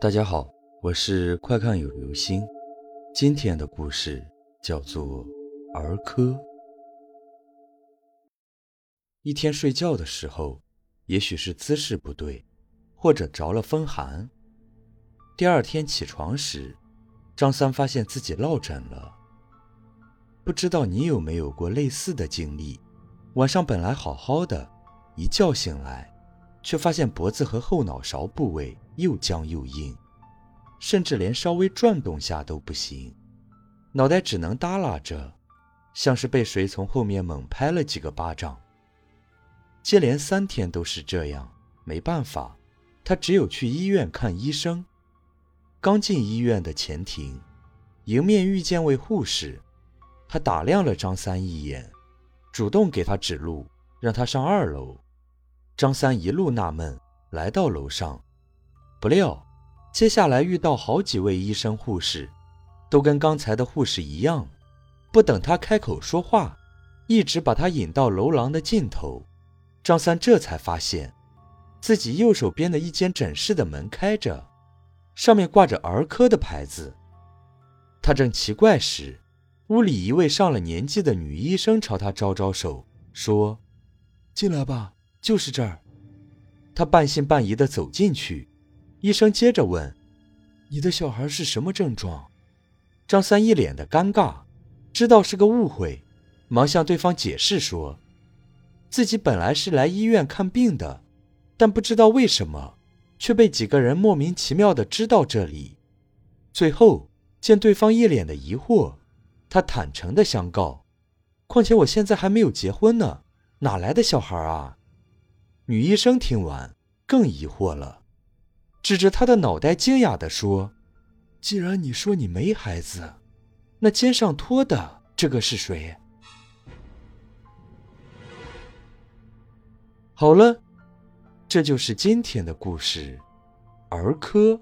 大家好，我是快看有流星。今天的故事叫做儿科。一天睡觉的时候，也许是姿势不对，或者着了风寒。第二天起床时，张三发现自己落枕了。不知道你有没有过类似的经历？晚上本来好好的，一觉醒来，却发现脖子和后脑勺部位。又僵又硬，甚至连稍微转动下都不行，脑袋只能耷拉着，像是被谁从后面猛拍了几个巴掌。接连三天都是这样，没办法，他只有去医院看医生。刚进医院的前庭，迎面遇见位护士，他打量了张三一眼，主动给他指路，让他上二楼。张三一路纳闷，来到楼上。不料，接下来遇到好几位医生护士，都跟刚才的护士一样，不等他开口说话，一直把他引到楼廊的尽头。张三这才发现，自己右手边的一间诊室的门开着，上面挂着儿科的牌子。他正奇怪时，屋里一位上了年纪的女医生朝他招招手，说：“进来吧，就是这儿。”他半信半疑地走进去。医生接着问：“你的小孩是什么症状？”张三一脸的尴尬，知道是个误会，忙向对方解释说：“自己本来是来医院看病的，但不知道为什么，却被几个人莫名其妙的知道这里。”最后见对方一脸的疑惑，他坦诚的相告：“况且我现在还没有结婚呢，哪来的小孩啊？”女医生听完更疑惑了。指着他的脑袋，惊讶地说：“既然你说你没孩子，那肩上托的这个是谁？”好了，这就是今天的故事，儿科。